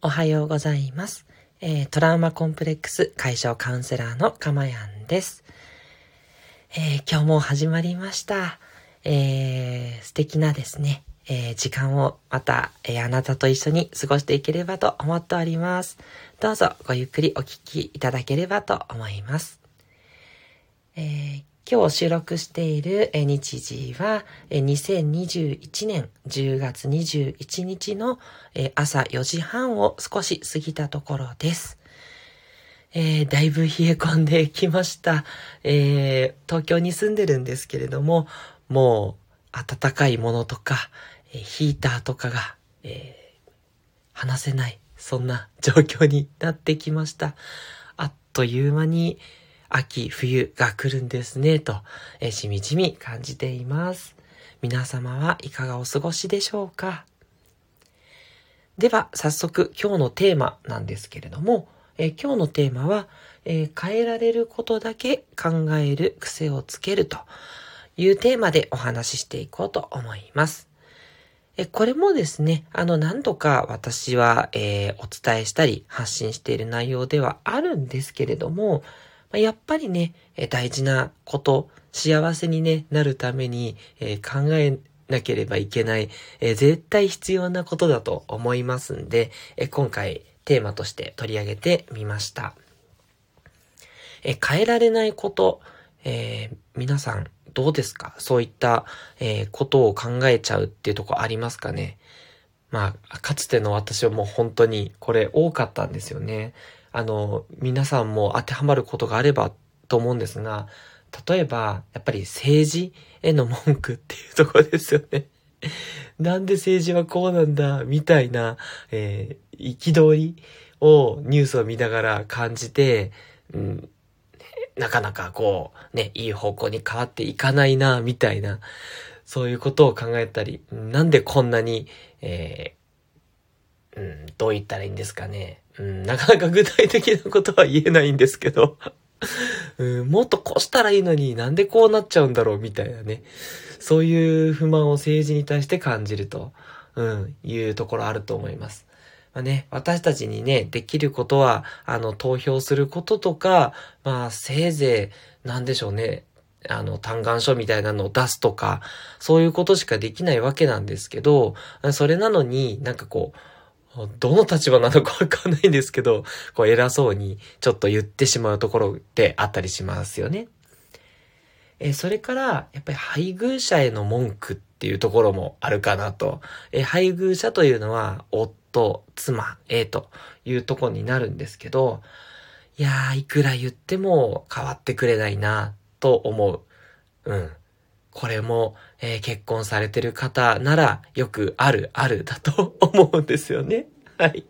おはようございます。えー、トラウマコンプレックス解消カウンセラーのかまやんです。えー、今日も始まりました。えー、素敵なですね、え時間をまた、えあなたと一緒に過ごしていければと思っております。どうぞごゆっくりお聞きいただければと思います。え今日収録している日時は2021年10月21日の朝4時半を少し過ぎたところです。えー、だいぶ冷え込んできました、えー、東京に住んでるんですけれども、もう暖かいものとか、ヒーターとかが、えー、話せない、そんな状況になってきました。あっという間に、秋、冬が来るんですね、と、えしみじみ感じています。皆様はいかがお過ごしでしょうか？では、早速今日のテーマなんですけれども、え今日のテーマは、えー、変えられることだけ考える癖をつけるというテーマでお話ししていこうと思います。えこれもですね、あの何度か私は、えー、お伝えしたり発信している内容ではあるんですけれども、まやっぱりね、大事なこと、幸せに、ね、なるために、え考えなければいけない、え絶対必要なことだと思いますんで、え今回テーマとして取り上げてみました。え変えられないこと、えー、皆さんどうですか？そういった、えー、ことを考えちゃうっていうとこありますかね？まあ、かつての私はもう本当にこれ多かったんですよね。あの、皆さんも当てはまることがあればと思うんですが、例えば、やっぱり政治への文句っていうところですよね。なんで政治はこうなんだ、みたいな、えー、憤りをニュースを見ながら感じて、うん、なかなかこう、ね、いい方向に変わっていかないな、みたいな、そういうことを考えたり、なんでこんなに、えー、うん、どう言ったらいいんですかね。うん、なかなか具体的なことは言えないんですけど、うん、もっとこうしたらいいのになんでこうなっちゃうんだろうみたいなね。そういう不満を政治に対して感じると、うん、いうところあると思います。まあね、私たちにね、できることは、あの、投票することとか、まあ、せいぜい、なんでしょうね。あの、嘆願書みたいなのを出すとか、そういうことしかできないわけなんですけど、それなのになんかこう、どの立場なのかわかんないんですけど、こう偉そうにちょっと言ってしまうところってあったりしますよね。えそれから、やっぱり配偶者への文句っていうところもあるかなと。え配偶者というのは、夫、妻、えというとこになるんですけど、いやー、いくら言っても変わってくれないな、と思う。うん。これも、えー、結婚されてる方ならよくあるあるだと思うんですよね。はい。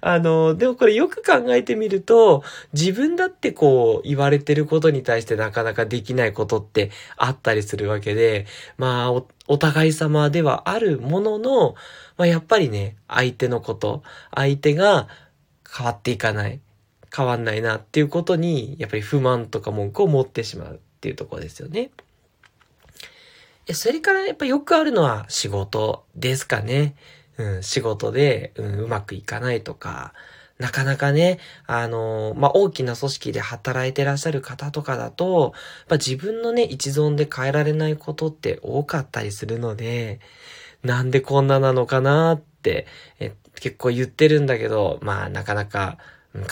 あの、でもこれよく考えてみると、自分だってこう言われてることに対してなかなかできないことってあったりするわけで、まあお、お互い様ではあるものの、まあやっぱりね、相手のこと、相手が変わっていかない、変わんないなっていうことに、やっぱり不満とか文句を持ってしまうっていうところですよね。それからやっぱよくあるのは仕事ですかね。うん、仕事で、うん、うまくいかないとか、なかなかね、あのー、まあ、大きな組織で働いてらっしゃる方とかだと、まあ、自分のね、一存で変えられないことって多かったりするので、なんでこんななのかなって、え結構言ってるんだけど、まあ、なかなか、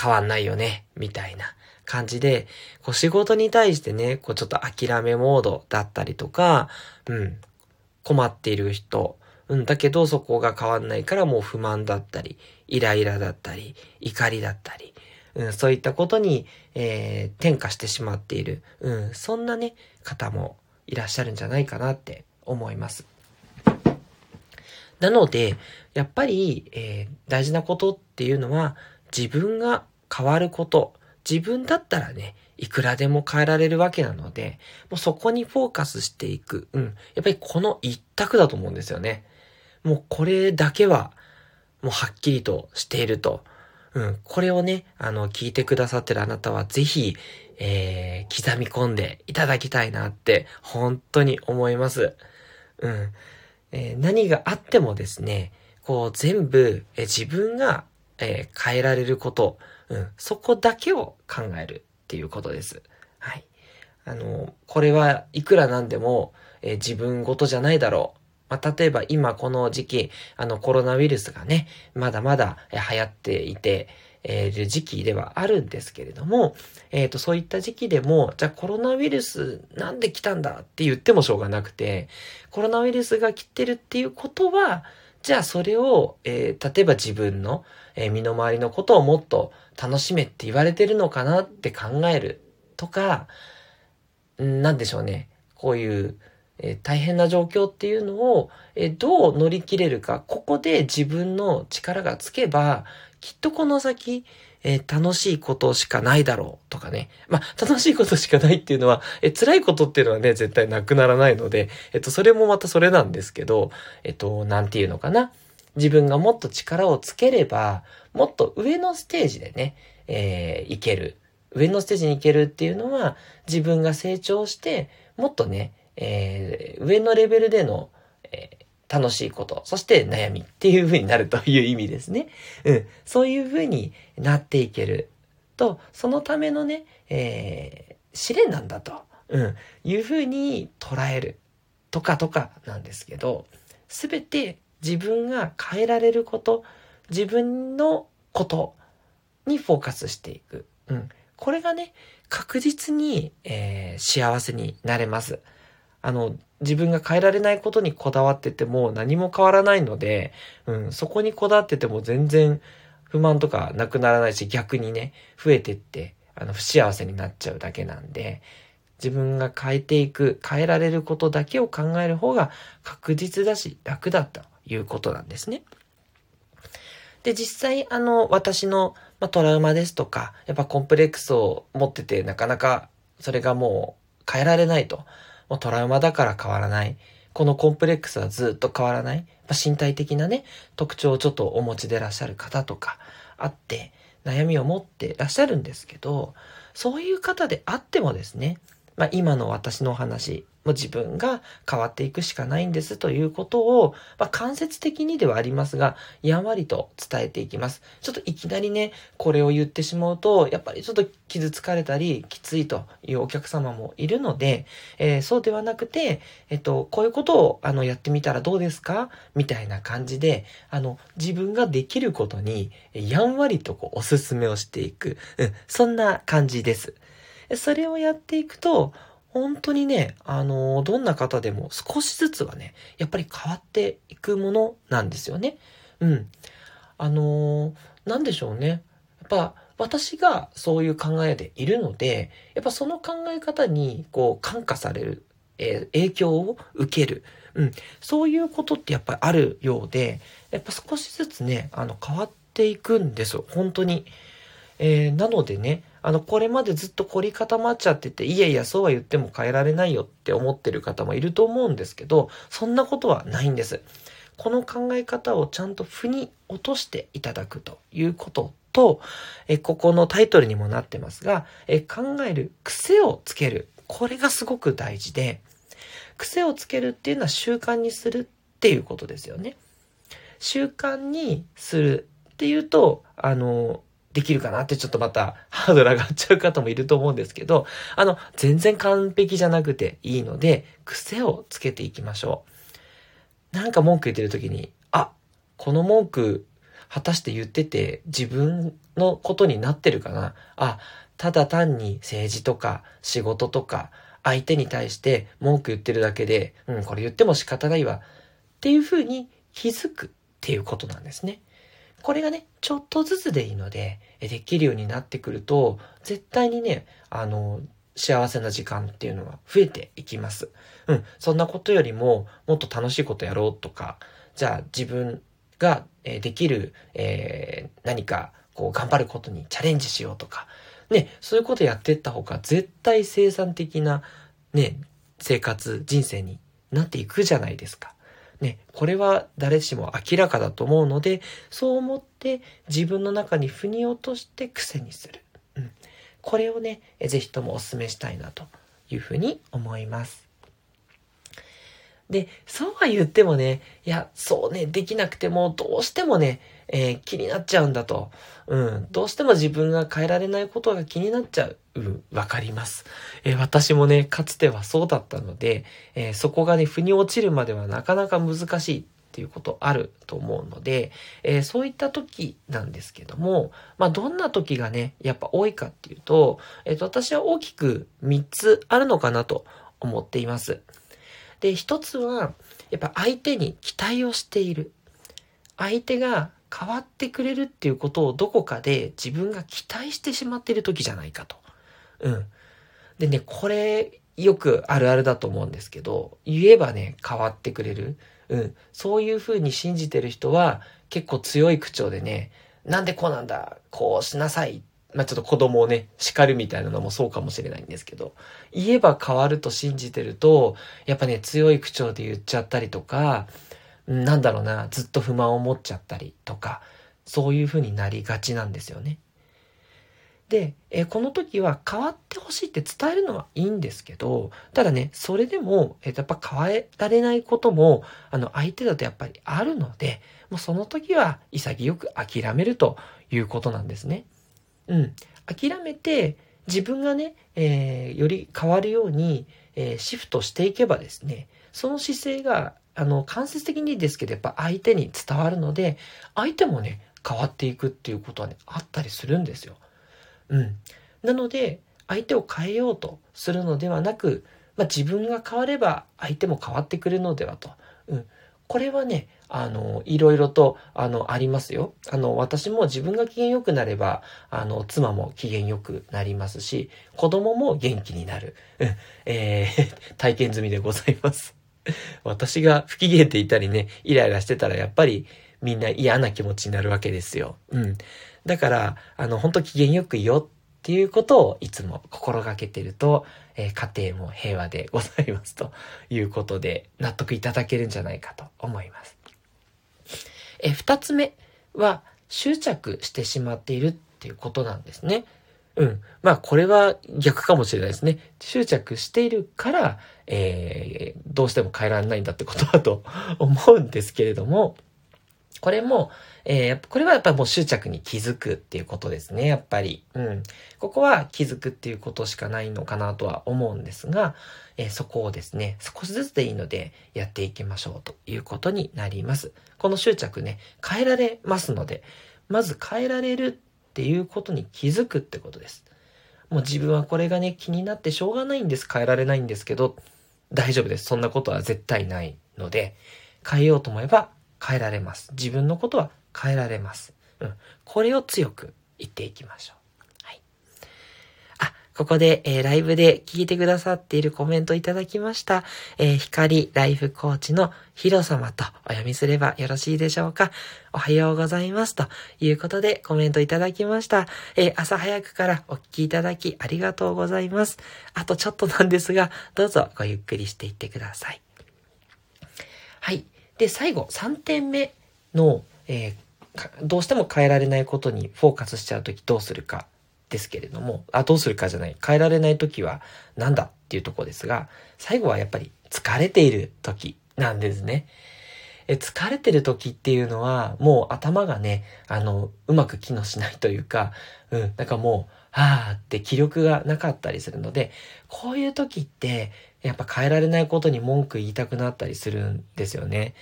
変わんないよね、みたいな。感じで、こう仕事に対してね、こうちょっと諦めモードだったりとか、うん、困っている人、うん、だけどそこが変わんないからもう不満だったり、イライラだったり、怒りだったり、うん、そういったことに、えー、転化してしまっている、うん、そんなね、方もいらっしゃるんじゃないかなって思います。なので、やっぱり、えー、大事なことっていうのは、自分が変わること、自分だったらね、いくらでも変えられるわけなので、もうそこにフォーカスしていく。うん。やっぱりこの一択だと思うんですよね。もうこれだけは、もうはっきりとしていると。うん。これをね、あの、聞いてくださってるあなたはぜひ、えー、刻み込んでいただきたいなって、本当に思います。うん。えー、何があってもですね、こう全部、え自分がえー、変えられること、うん、そこだけを考えるっていうことです。はい。あの、これはいくらなんでも、えー、自分ごとじゃないだろう。まあ、例えば今この時期、あのコロナウイルスがね、まだまだ流行っていて、えー、時期ではあるんですけれども、えっ、ー、と、そういった時期でも、じゃあコロナウイルスなんで来たんだって言ってもしょうがなくて、コロナウイルスが来てるっていうことは、じゃあそれを、えー、例えば自分の、えー、身の回りのことをもっと楽しめって言われてるのかなって考えるとか、んなんでしょうね。こういう、えー、大変な状況っていうのを、えー、どう乗り切れるか、ここで自分の力がつけば、きっとこの先、えー、楽しいことしかないだろうとかね。まあ、楽しいことしかないっていうのは、えー、辛いことっていうのはね、絶対なくならないので、えっ、と、それもまたそれなんですけど、えっ、と、なんていうのかな。自分がもっと力をつければ、もっと上のステージでね、えー、いける。上のステージに行けるっていうのは、自分が成長して、もっとね、えー、上のレベルでの、えー、楽しいこと、そして悩みっていう風になるという意味ですね。うん。そういう風になっていけると、そのためのね、えー、試練なんだと、うん、いう風に捉えるとかとかなんですけど、すべて自分が変えられること、自分のことにフォーカスしていく。うん。これがね、確実に、えー、幸せになれます。あの、自分が変えられないことにこだわってても何も変わらないので、うん、そこにこだわってても全然不満とかなくならないし、逆にね、増えてって、あの、不幸せになっちゃうだけなんで、自分が変えていく、変えられることだけを考える方が確実だし、楽だったということなんですね。で、実際、あの、私の、まあ、トラウマですとか、やっぱコンプレックスを持ってて、なかなかそれがもう変えられないと。もうトラウマだから変わらない。このコンプレックスはずっと変わらない。まあ、身体的なね、特徴をちょっとお持ちでらっしゃる方とかあって、悩みを持ってらっしゃるんですけど、そういう方であってもですね、まあ、今の私のお話、もう自分が変わっていくしかないんですということを、まあ、間接的にではありますが、やんわりと伝えていきます。ちょっといきなりね、これを言ってしまうと、やっぱりちょっと傷つかれたり、きついというお客様もいるので、えー、そうではなくて、えっと、こういうことを、あの、やってみたらどうですか？みたいな感じで、あの、自分ができることに、やんわりとこう、おすすめをしていく。うん、そんな感じです。それをやっていくと、本当にね、あの、どんな方でも少しずつはね、やっぱり変わっていくものなんですよね。うん。あの、なんでしょうね。やっぱ、私がそういう考えでいるので、やっぱその考え方に、こう、感化される、えー、影響を受ける。うん。そういうことってやっぱりあるようで、やっぱ少しずつね、あの、変わっていくんですよ。本当に。えー、なのでね、あの、これまでずっと凝り固まっちゃってて、いやいや、そうは言っても変えられないよって思ってる方もいると思うんですけど、そんなことはないんです。この考え方をちゃんと腑に落としていただくということと、えここのタイトルにもなってますが、え考える癖をつける。これがすごく大事で、癖をつけるっていうのは習慣にするっていうことですよね。習慣にするっていうと、あの、できるかなってちょっとまた ハードル上がっちゃう方もいると思うんですけど、あの、全然完璧じゃなくていいので、癖をつけていきましょう。なんか文句言ってる時に、あ、この文句、果たして言ってて自分のことになってるかなあ、ただ単に政治とか仕事とか相手に対して文句言ってるだけで、うん、これ言っても仕方ないわっていうふうに気づくっていうことなんですね。これがね、ちょっとずつでいいので、できるようになってくると、絶対にね、あの、幸せな時間っていうのは増えていきます。うん。そんなことよりも、もっと楽しいことやろうとか、じゃあ自分が、できる、えー、何か、こう、頑張ることにチャレンジしようとか、ね、そういうことやっていった方が、絶対生産的な、ね、生活、人生になっていくじゃないですか。ね、これは誰しも明らかだと思うので、そう思って自分の中に腑に落として癖にする。うん。これをね、ぜひともお勧めしたいなというふうに思います。で、そうは言ってもね、いや、そうね、できなくても、どうしてもね、えー、気になっちゃうんだと。うん。どうしても自分が変えられないことが気になっちゃう。うん。わかります。えー、私もね、かつてはそうだったので、えー、そこがね、腑に落ちるまではなかなか難しいっていうことあると思うので、えそういった時なんですけども、まあ、どんな時がね、やっぱ多いかっていうと、えっ、と、私は大きく3つあるのかなと思っています。で、1つは、やっぱ相手に期待をしている。相手が変わってくれるっていうことをどこかで自分が期待してしまっている時じゃないかと。うん。でね、これよくあるあるだと思うんですけど、言えばね、変わってくれる。うん。そういうふうに信じてる人は結構強い口調でね、なんでこうなんだこうしなさい。まあちょっと子供をね、叱るみたいなのもそうかもしれないんですけど、言えば変わると信じてると、やっぱね、強い口調で言っちゃったりとか、なんだろうな、ずっと不満を持っちゃったりとか、そういう風になりがちなんですよね。で、えこの時は変わってほしいって伝えるのはいいんですけど、ただね、それでも、えやっぱ変えられないことも、あの、相手だとやっぱりあるので、もうその時は潔く諦めるということなんですね。うん。諦めて、自分がね、えー、より変わるように、えー、シフトしていけばですね、その姿勢があの、間接的にですけど、やっぱ相手に伝わるので、相手もね、変わっていくっていうことはね、あったりするんですよ。うん。なので、相手を変えようとするのではなく、まあ、自分が変われば相手も変わってくるのではと。うん。これはね、あの、いろいろと、あの、ありますよ。あの、私も自分が機嫌良くなれば、あの、妻も機嫌良くなりますし、子供も元気になる。うん。えー、体験済みでございます。私が不機嫌っていたりね、イライラしてたらやっぱりみんな嫌な気持ちになるわけですよ。うん。だから、あの、本当機嫌よくいよっていうことをいつも心がけてると、えー、家庭も平和でございますということで納得いただけるんじゃないかと思います。えー、二つ目は執着してしまっているっていうことなんですね。うん。まあ、これは逆かもしれないですね。執着しているから、えー、どうしても変えられないんだってことだと 思うんですけれども、これも、えー、これはやっぱりもう執着に気づくっていうことですね、やっぱり。うん。ここは気づくっていうことしかないのかなとは思うんですが、えー、そこをですね、少しずつでいいのでやっていきましょうということになります。この執着ね、変えられますので、まず変えられるっていうことに気づくってことです。もう自分はこれがね、気になってしょうがないんです。変えられないんですけど、大丈夫です。そんなことは絶対ないので、変えようと思えば変えられます。自分のことは変えられます。うん。これを強く言っていきましょう。ここで、えー、ライブで聞いてくださっているコメントいただきました。えー、光ライフコーチのヒロ様とお読みすればよろしいでしょうか。おはようございます。ということでコメントいただきました。えー、朝早くからお聞きいただきありがとうございます。あとちょっとなんですが、どうぞごゆっくりしていってください。はい。で、最後、3点目の、えどうしても変えられないことにフォーカスしちゃうときどうするかですけれども、あ、どうするかじゃない。変えられない時は何だっていうとこですが、最後はやっぱり疲れている時なんですね。え、疲れてる時っていうのは、もう頭がね、あの、うまく機能しないというか、うん、なんかもう、はーって気力がなかったりするので、こういう時って、やっぱ変えられないことに文句言いたくなったりするんですよね。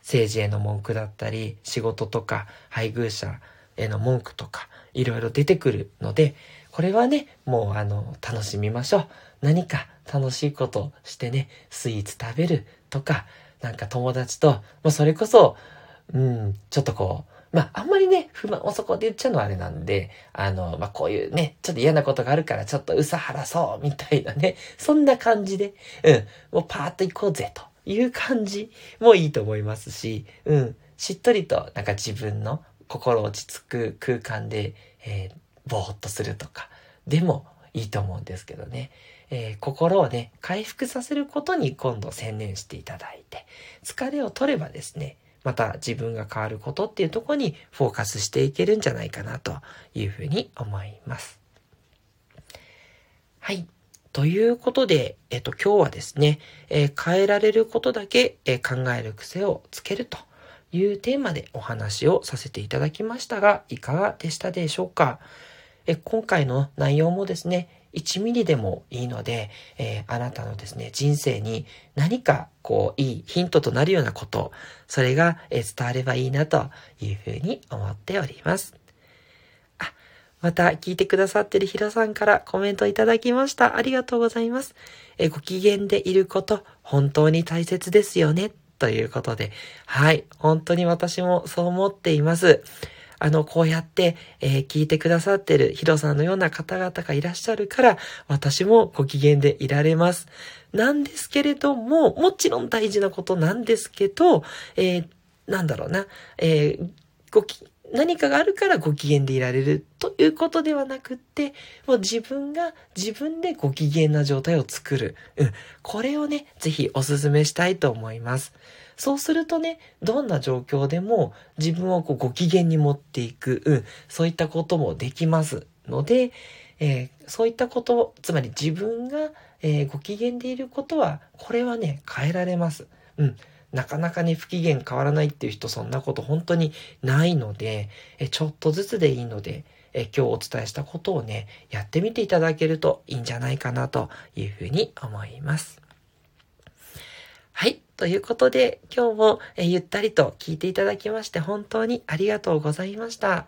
政治への文句だったり、仕事とか、配偶者への文句とか、いろいろ出てくるので、これはね、もうあの、楽しみましょう。何か楽しいことしてね、スイーツ食べるとか、なんか友達と、まあ、それこそ、うん、ちょっとこう、まあ、あんまりね、不満をそこで言っちゃうのはあれなんで、あの、まあ、こういうね、ちょっと嫌なことがあるからちょっとうさはらそう、みたいなね、そんな感じで、うん、もうパーッと行こうぜ、という感じもいいと思いますし、うん、しっとりとなんか自分の心落ち着く空間で、えー、ぼーっとするとか、でもいいと思うんですけどね。えー、心をね、回復させることに今度専念していただいて、疲れを取ればですね、また自分が変わることっていうとこにフォーカスしていけるんじゃないかなというふうに思います。はい。ということで、えっと、今日はですね、えー、変えられることだけ、えー、考える癖をつけるというテーマでお話をさせていただきましたが、いかがでしたでしょうか？え今回の内容もですね、1ミリでもいいので、えー、あなたのですね、人生に何かこう、いいヒントとなるようなこと、それが、え、伝わればいいなというふうに思っております。あ、また聞いてくださってるヒロさんからコメントいただきました。ありがとうございます。え、ご機嫌でいること、本当に大切ですよね。ということで、はい、本当に私もそう思っています。あの、こうやって、えー、聞いてくださってるヒロさんのような方々がいらっしゃるから、私もご機嫌でいられます。なんですけれども、もちろん大事なことなんですけど、えー、なんだろうな、えー、ごき、何かがあるからご機嫌でいられるということではなくって、もう自分が自分でご機嫌な状態を作る。うん。これをね、ぜひお勧めしたいと思います。そうするとね、どんな状況でも自分をこうご機嫌に持っていく、うん、そういったこともできますので、えー、そういったこと、つまり自分が、えー、ご機嫌でいることは、これはね、変えられます。うん。なかなかね、不機嫌変わらないっていう人、そんなこと本当にないので、えちょっとずつでいいので、え今日お伝えしたことをね、やってみていただけるといいんじゃないかなというふうに思います。はい。ということで、今日も、えゆったりと聞いていただきまして本当にありがとうございました。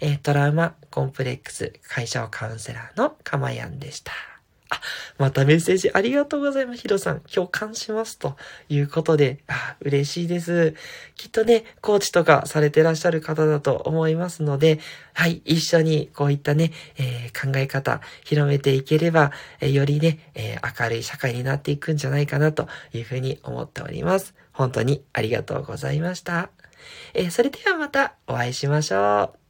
えトラウマコンプレックス解消カウンセラーのかまやんでした。あ、またメッセージありがとうございます。ヒロさん、共感します。ということで、あ、嬉しいです。きっとね、コーチとかされてらっしゃる方だと思いますので、はい、一緒にこういったね、えー、考え方、広めていければ、えー、よりね、えー、明るい社会になっていくんじゃないかなというふうに思っております。本当にありがとうございました。えそれではまたお会いしましょう。